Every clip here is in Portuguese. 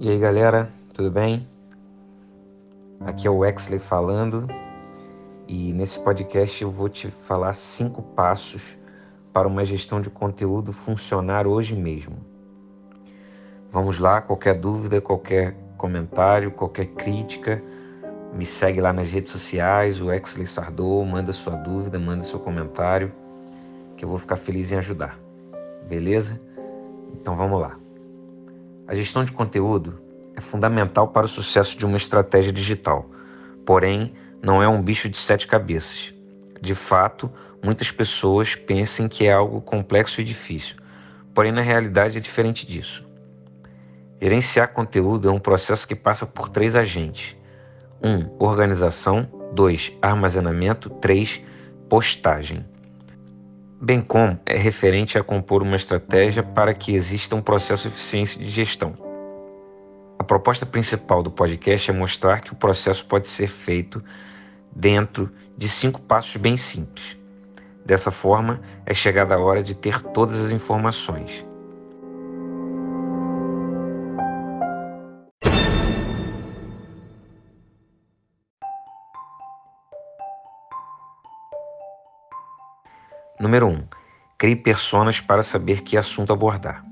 E aí galera, tudo bem? Aqui é o Exley falando e nesse podcast eu vou te falar cinco passos para uma gestão de conteúdo funcionar hoje mesmo. Vamos lá, qualquer dúvida, qualquer comentário, qualquer crítica, me segue lá nas redes sociais, o Exley Sardou, manda sua dúvida, manda seu comentário, que eu vou ficar feliz em ajudar. Beleza? Então vamos lá. A gestão de conteúdo é fundamental para o sucesso de uma estratégia digital, porém, não é um bicho de sete cabeças. De fato, muitas pessoas pensam que é algo complexo e difícil, porém, na realidade, é diferente disso. Gerenciar conteúdo é um processo que passa por três agentes: 1. Um, organização, 2. Armazenamento, 3. Postagem bem como é referente a compor uma estratégia para que exista um processo eficiente de gestão. A proposta principal do podcast é mostrar que o processo pode ser feito dentro de cinco passos bem simples. Dessa forma, é chegada a hora de ter todas as informações. Número 1. Um, crie personas para saber que assunto abordar.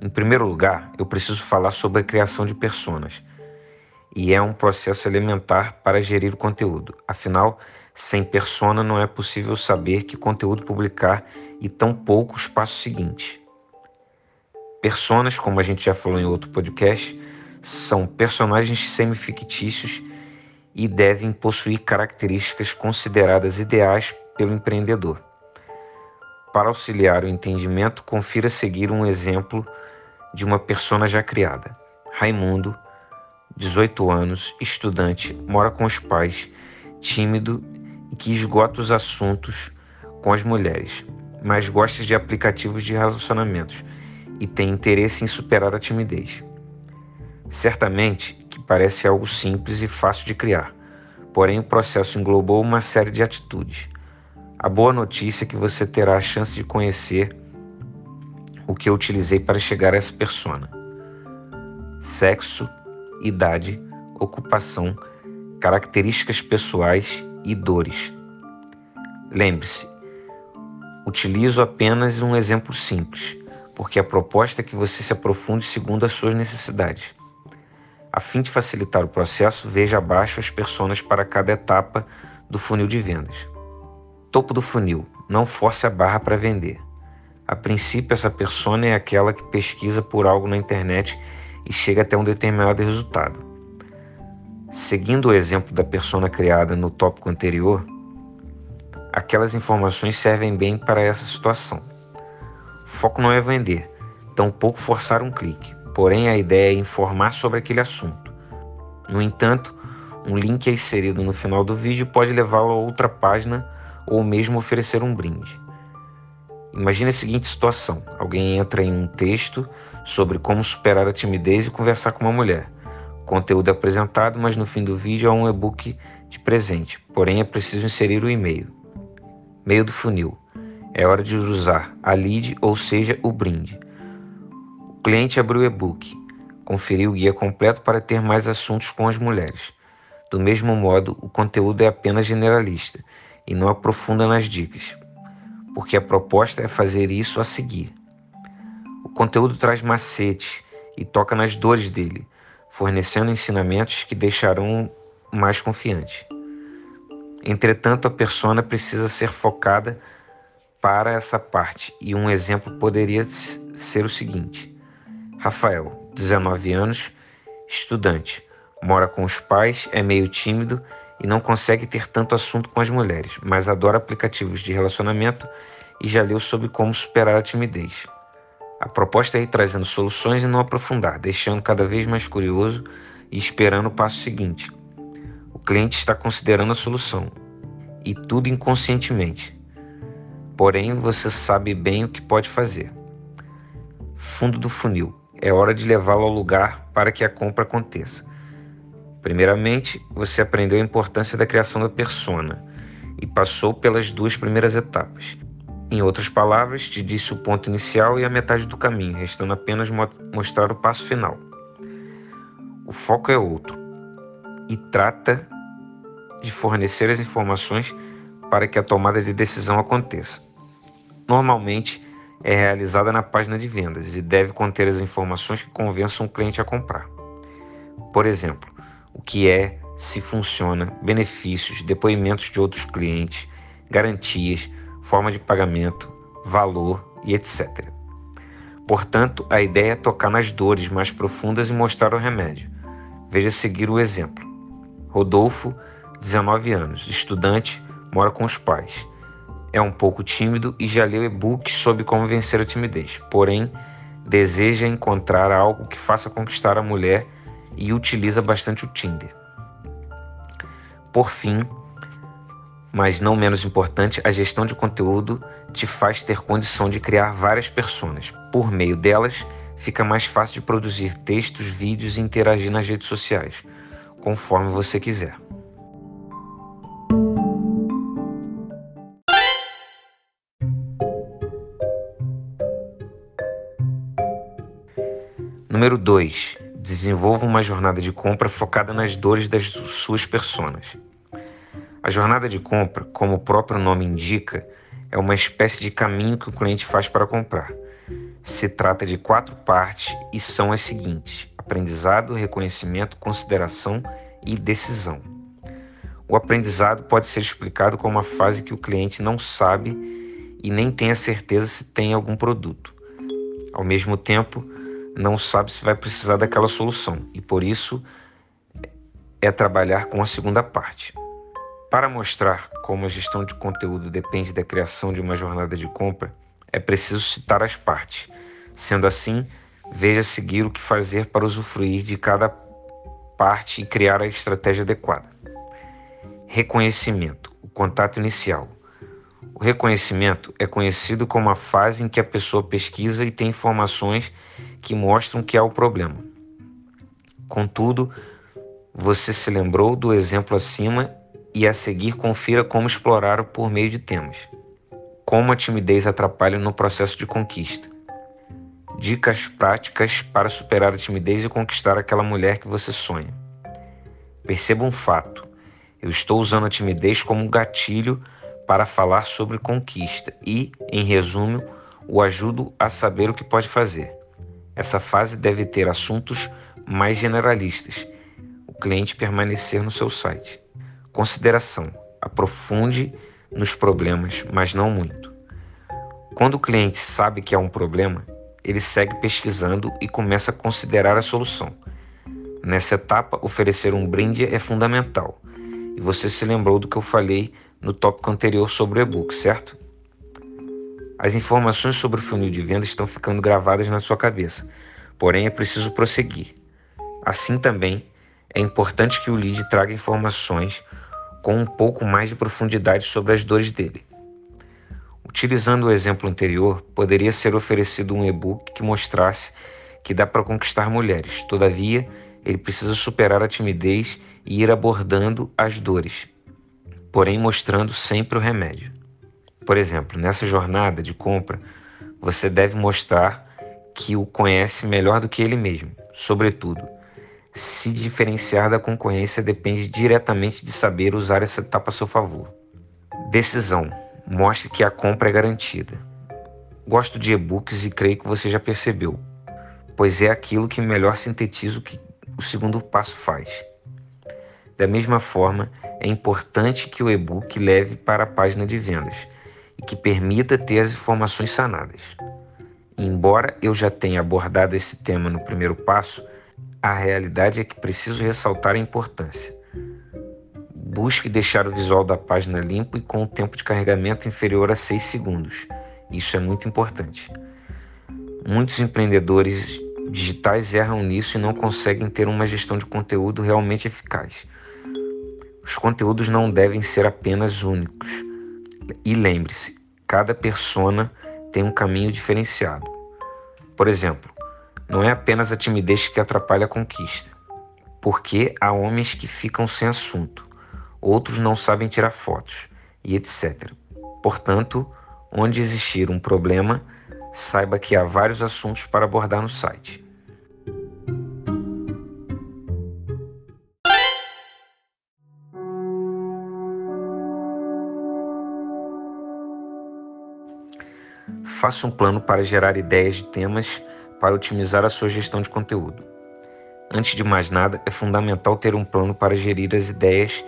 Em primeiro lugar, eu preciso falar sobre a criação de personas. E é um processo elementar para gerir o conteúdo. Afinal, sem persona não é possível saber que conteúdo publicar e tampouco os passos seguintes. Personas, como a gente já falou em outro podcast, são personagens semifictícios e devem possuir características consideradas ideais pelo empreendedor. Para auxiliar o entendimento, confira seguir um exemplo de uma persona já criada. Raimundo, 18 anos, estudante, mora com os pais, tímido e que esgota os assuntos com as mulheres, mas gosta de aplicativos de relacionamentos e tem interesse em superar a timidez. Certamente que parece algo simples e fácil de criar, porém o processo englobou uma série de atitudes a boa notícia é que você terá a chance de conhecer o que eu utilizei para chegar a essa persona: sexo, idade, ocupação, características pessoais e dores. Lembre-se, utilizo apenas um exemplo simples, porque a proposta é que você se aprofunde segundo as suas necessidades. A fim de facilitar o processo, veja abaixo as personas para cada etapa do funil de vendas. Topo do funil. Não force a barra para vender. A princípio, essa persona é aquela que pesquisa por algo na internet e chega até um determinado resultado. Seguindo o exemplo da persona criada no tópico anterior, aquelas informações servem bem para essa situação. O foco não é vender, tampouco forçar um clique, porém a ideia é informar sobre aquele assunto. No entanto, um link inserido no final do vídeo pode levá-lo a outra página ou mesmo oferecer um brinde. Imagine a seguinte situação: alguém entra em um texto sobre como superar a timidez e conversar com uma mulher. Conteúdo é apresentado, mas no fim do vídeo há um e-book de presente, porém é preciso inserir o e-mail. Meio do funil. É hora de usar a lead, ou seja, o brinde. O cliente abriu o e-book, conferiu o guia completo para ter mais assuntos com as mulheres. Do mesmo modo, o conteúdo é apenas generalista e não aprofunda nas dicas, porque a proposta é fazer isso a seguir. O conteúdo traz macetes e toca nas dores dele, fornecendo ensinamentos que deixarão mais confiante. Entretanto, a persona precisa ser focada para essa parte, e um exemplo poderia ser o seguinte: Rafael, 19 anos, estudante, mora com os pais, é meio tímido e não consegue ter tanto assunto com as mulheres, mas adora aplicativos de relacionamento e já leu sobre como superar a timidez. A proposta é ir trazendo soluções e não aprofundar, deixando cada vez mais curioso e esperando o passo seguinte. O cliente está considerando a solução e tudo inconscientemente. Porém, você sabe bem o que pode fazer. Fundo do funil. É hora de levá-lo ao lugar para que a compra aconteça. Primeiramente, você aprendeu a importância da criação da persona e passou pelas duas primeiras etapas. Em outras palavras, te disse o ponto inicial e a metade do caminho, restando apenas mo mostrar o passo final. O foco é outro e trata de fornecer as informações para que a tomada de decisão aconteça. Normalmente é realizada na página de vendas e deve conter as informações que convençam o cliente a comprar. Por exemplo, o que é, se funciona, benefícios, depoimentos de outros clientes, garantias, forma de pagamento, valor e etc. Portanto, a ideia é tocar nas dores mais profundas e mostrar o remédio. Veja seguir o exemplo. Rodolfo, 19 anos, estudante, mora com os pais. É um pouco tímido e já leu e-books sobre como vencer a timidez, porém, deseja encontrar algo que faça conquistar a mulher e utiliza bastante o Tinder. Por fim, mas não menos importante, a gestão de conteúdo te faz ter condição de criar várias personas. Por meio delas, fica mais fácil de produzir textos, vídeos e interagir nas redes sociais, conforme você quiser. Número 2. Desenvolva uma jornada de compra focada nas dores das suas personas. A jornada de compra, como o próprio nome indica, é uma espécie de caminho que o cliente faz para comprar. Se trata de quatro partes e são as seguintes: aprendizado, reconhecimento, consideração e decisão. O aprendizado pode ser explicado como uma fase que o cliente não sabe e nem tem a certeza se tem algum produto. Ao mesmo tempo, não sabe se vai precisar daquela solução e por isso é trabalhar com a segunda parte. Para mostrar como a gestão de conteúdo depende da criação de uma jornada de compra, é preciso citar as partes. Sendo assim, veja seguir o que fazer para usufruir de cada parte e criar a estratégia adequada. Reconhecimento o contato inicial. O reconhecimento é conhecido como a fase em que a pessoa pesquisa e tem informações que mostram que há o problema. Contudo, você se lembrou do exemplo acima e a seguir confira como explorar por meio de temas. Como a timidez atrapalha no processo de conquista. Dicas práticas para superar a timidez e conquistar aquela mulher que você sonha. Perceba um fato: eu estou usando a timidez como um gatilho para falar sobre conquista e, em resumo, o ajudo a saber o que pode fazer. Essa fase deve ter assuntos mais generalistas. O cliente permanecer no seu site. Consideração: aprofunde nos problemas, mas não muito. Quando o cliente sabe que há um problema, ele segue pesquisando e começa a considerar a solução. Nessa etapa, oferecer um brinde é fundamental. E você se lembrou do que eu falei no tópico anterior sobre o e-book, certo? As informações sobre o funil de venda estão ficando gravadas na sua cabeça, porém é preciso prosseguir. Assim também, é importante que o lead traga informações com um pouco mais de profundidade sobre as dores dele. Utilizando o exemplo anterior, poderia ser oferecido um e-book que mostrasse que dá para conquistar mulheres. Todavia, ele precisa superar a timidez e ir abordando as dores, porém mostrando sempre o remédio. Por exemplo, nessa jornada de compra, você deve mostrar que o conhece melhor do que ele mesmo, sobretudo se diferenciar da concorrência depende diretamente de saber usar essa etapa a seu favor. Decisão: mostre que a compra é garantida. Gosto de e-books e creio que você já percebeu, pois é aquilo que melhor sintetiza o que o segundo passo faz. Da mesma forma, é importante que o e-book leve para a página de vendas e que permita ter as informações sanadas. Embora eu já tenha abordado esse tema no primeiro passo, a realidade é que preciso ressaltar a importância. Busque deixar o visual da página limpo e com o tempo de carregamento inferior a 6 segundos. Isso é muito importante. Muitos empreendedores digitais erram nisso e não conseguem ter uma gestão de conteúdo realmente eficaz. Os conteúdos não devem ser apenas únicos. E lembre-se, cada persona tem um caminho diferenciado. Por exemplo, não é apenas a timidez que atrapalha a conquista, porque há homens que ficam sem assunto, outros não sabem tirar fotos e etc. Portanto, Onde existir um problema, saiba que há vários assuntos para abordar no site. Faça um plano para gerar ideias de temas para otimizar a sua gestão de conteúdo. Antes de mais nada, é fundamental ter um plano para gerir as ideias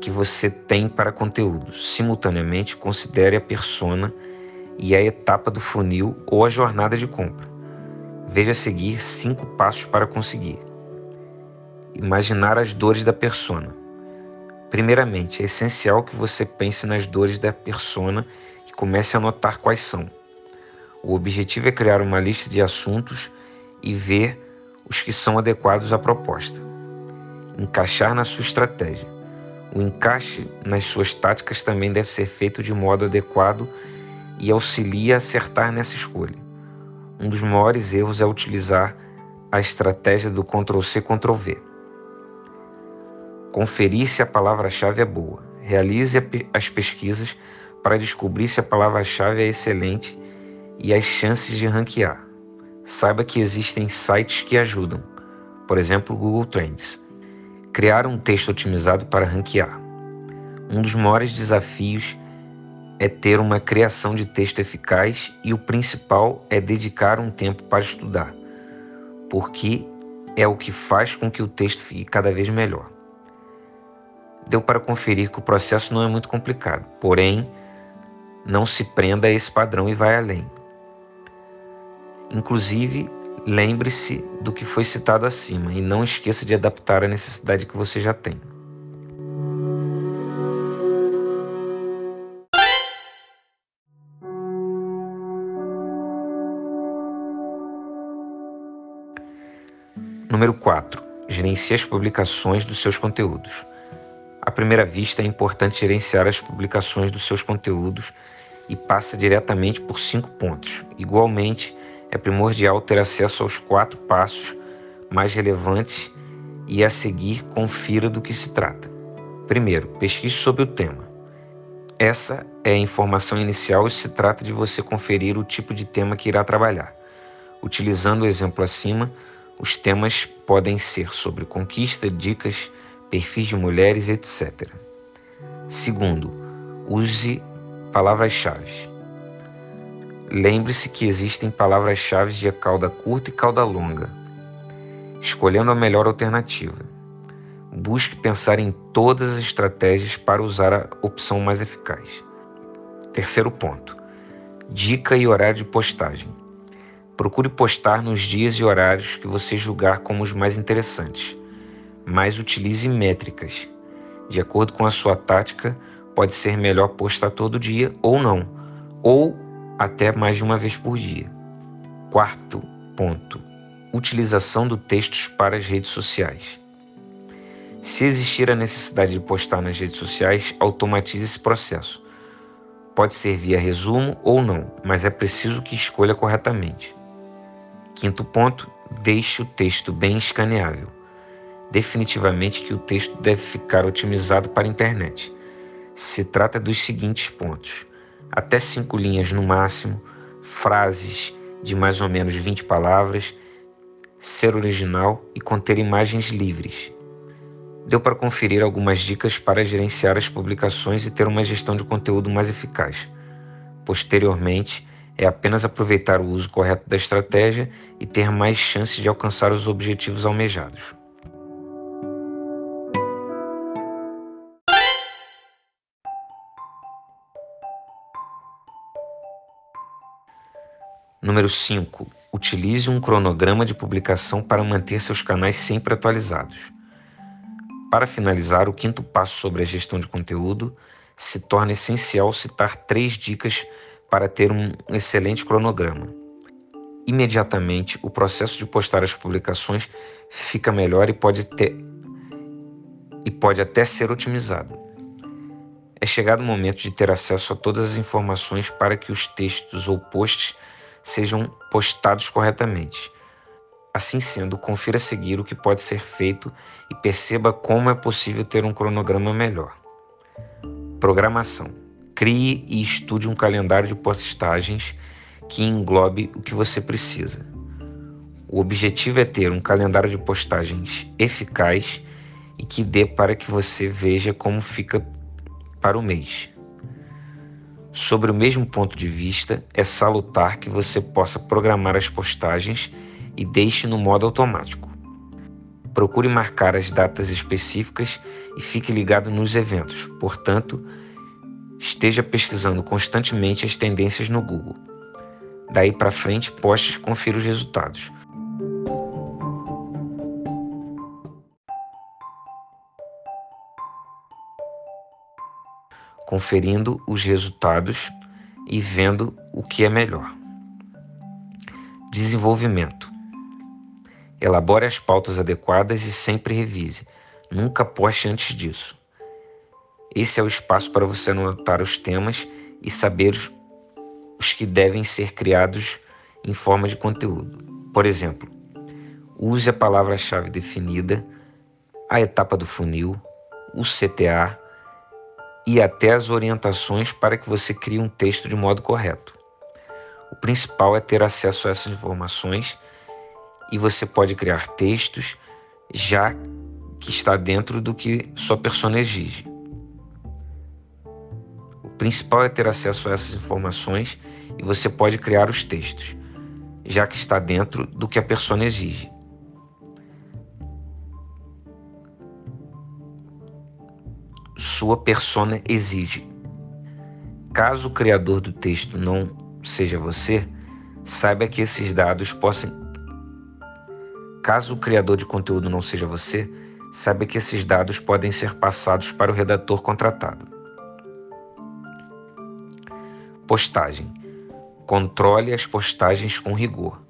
que você tem para conteúdo. Simultaneamente, considere a persona e a etapa do funil ou a jornada de compra. Veja a seguir cinco passos para conseguir. Imaginar as dores da persona. Primeiramente, é essencial que você pense nas dores da persona e comece a notar quais são. O objetivo é criar uma lista de assuntos e ver os que são adequados à proposta. Encaixar na sua estratégia. O encaixe nas suas táticas também deve ser feito de modo adequado e auxilia a acertar nessa escolha. Um dos maiores erros é utilizar a estratégia do Ctrl-C, Ctrl-V. Conferir se a palavra-chave é boa. Realize as pesquisas para descobrir se a palavra-chave é excelente e as chances de ranquear. Saiba que existem sites que ajudam, por exemplo, o Google Trends. Criar um texto otimizado para ranquear. Um dos maiores desafios é ter uma criação de texto eficaz e o principal é dedicar um tempo para estudar, porque é o que faz com que o texto fique cada vez melhor. Deu para conferir que o processo não é muito complicado, porém, não se prenda a esse padrão e vai além. Inclusive, lembre-se do que foi citado acima e não esqueça de adaptar a necessidade que você já tem. Número 4. Gerencie as publicações dos seus conteúdos. À primeira vista, é importante gerenciar as publicações dos seus conteúdos e passa diretamente por cinco pontos. Igualmente, é primordial ter acesso aos quatro passos mais relevantes e a seguir confira do que se trata. Primeiro, pesquise sobre o tema. Essa é a informação inicial e se trata de você conferir o tipo de tema que irá trabalhar. Utilizando o exemplo acima, os temas podem ser sobre conquista, dicas, perfis de mulheres, etc. Segundo, use palavras-chave. Lembre-se que existem palavras-chave de cauda curta e cauda longa, escolhendo a melhor alternativa. Busque pensar em todas as estratégias para usar a opção mais eficaz. Terceiro ponto: dica e horário de postagem. Procure postar nos dias e horários que você julgar como os mais interessantes, mas utilize métricas. De acordo com a sua tática, pode ser melhor postar todo dia ou não, ou até mais de uma vez por dia. Quarto ponto: utilização do textos para as redes sociais. Se existir a necessidade de postar nas redes sociais, automatize esse processo. Pode ser via resumo ou não, mas é preciso que escolha corretamente. Quinto ponto: deixe o texto bem escaneável. Definitivamente que o texto deve ficar otimizado para a internet. Se trata dos seguintes pontos: até cinco linhas no máximo, frases de mais ou menos 20 palavras, ser original e conter imagens livres. Deu para conferir algumas dicas para gerenciar as publicações e ter uma gestão de conteúdo mais eficaz. Posteriormente, é apenas aproveitar o uso correto da estratégia e ter mais chances de alcançar os objetivos almejados. Número 5. Utilize um cronograma de publicação para manter seus canais sempre atualizados. Para finalizar, o quinto passo sobre a gestão de conteúdo se torna essencial citar três dicas para ter um excelente cronograma. Imediatamente, o processo de postar as publicações fica melhor e pode, ter, e pode até ser otimizado. É chegado o momento de ter acesso a todas as informações para que os textos ou posts sejam postados corretamente. Assim sendo, confira a seguir o que pode ser feito e perceba como é possível ter um cronograma melhor. Programação. Crie e estude um calendário de postagens que englobe o que você precisa. O objetivo é ter um calendário de postagens eficaz e que dê para que você veja como fica para o mês. Sobre o mesmo ponto de vista, é salutar que você possa programar as postagens e deixe no modo automático. Procure marcar as datas específicas e fique ligado nos eventos, portanto, esteja pesquisando constantemente as tendências no Google. Daí para frente, poste e confira os resultados. Conferindo os resultados e vendo o que é melhor. Desenvolvimento. Elabore as pautas adequadas e sempre revise. Nunca poste antes disso. Esse é o espaço para você anotar os temas e saber os que devem ser criados em forma de conteúdo. Por exemplo, use a palavra-chave definida, a etapa do funil, o CTA, e até as orientações para que você crie um texto de modo correto. O principal é ter acesso a essas informações e você pode criar textos já que está dentro do que sua persona exige. O principal é ter acesso a essas informações e você pode criar os textos, já que está dentro do que a persona exige. Sua persona exige. Caso o criador do texto não seja você, saiba que esses dados possam. Caso o criador de conteúdo não seja você, saiba que esses dados podem ser passados para o redator contratado. Postagem. Controle as postagens com rigor.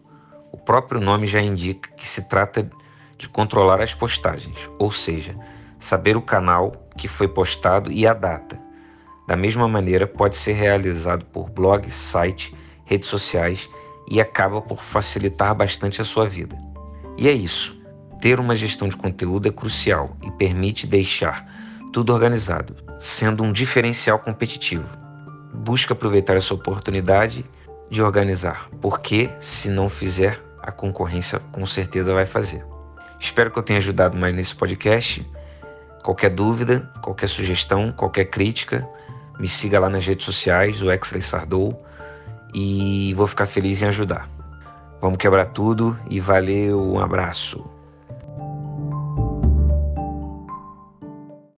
O próprio nome já indica que se trata de controlar as postagens, ou seja, saber o canal que foi postado e a data. Da mesma maneira, pode ser realizado por blog, site, redes sociais e acaba por facilitar bastante a sua vida. E é isso. Ter uma gestão de conteúdo é crucial e permite deixar tudo organizado, sendo um diferencial competitivo. Busque aproveitar essa oportunidade de organizar, porque se não fizer, a concorrência com certeza vai fazer. Espero que eu tenha ajudado mais nesse podcast. Qualquer dúvida, qualquer sugestão, qualquer crítica, me siga lá nas redes sociais, o Exley Sardou, e vou ficar feliz em ajudar. Vamos quebrar tudo e valeu, um abraço.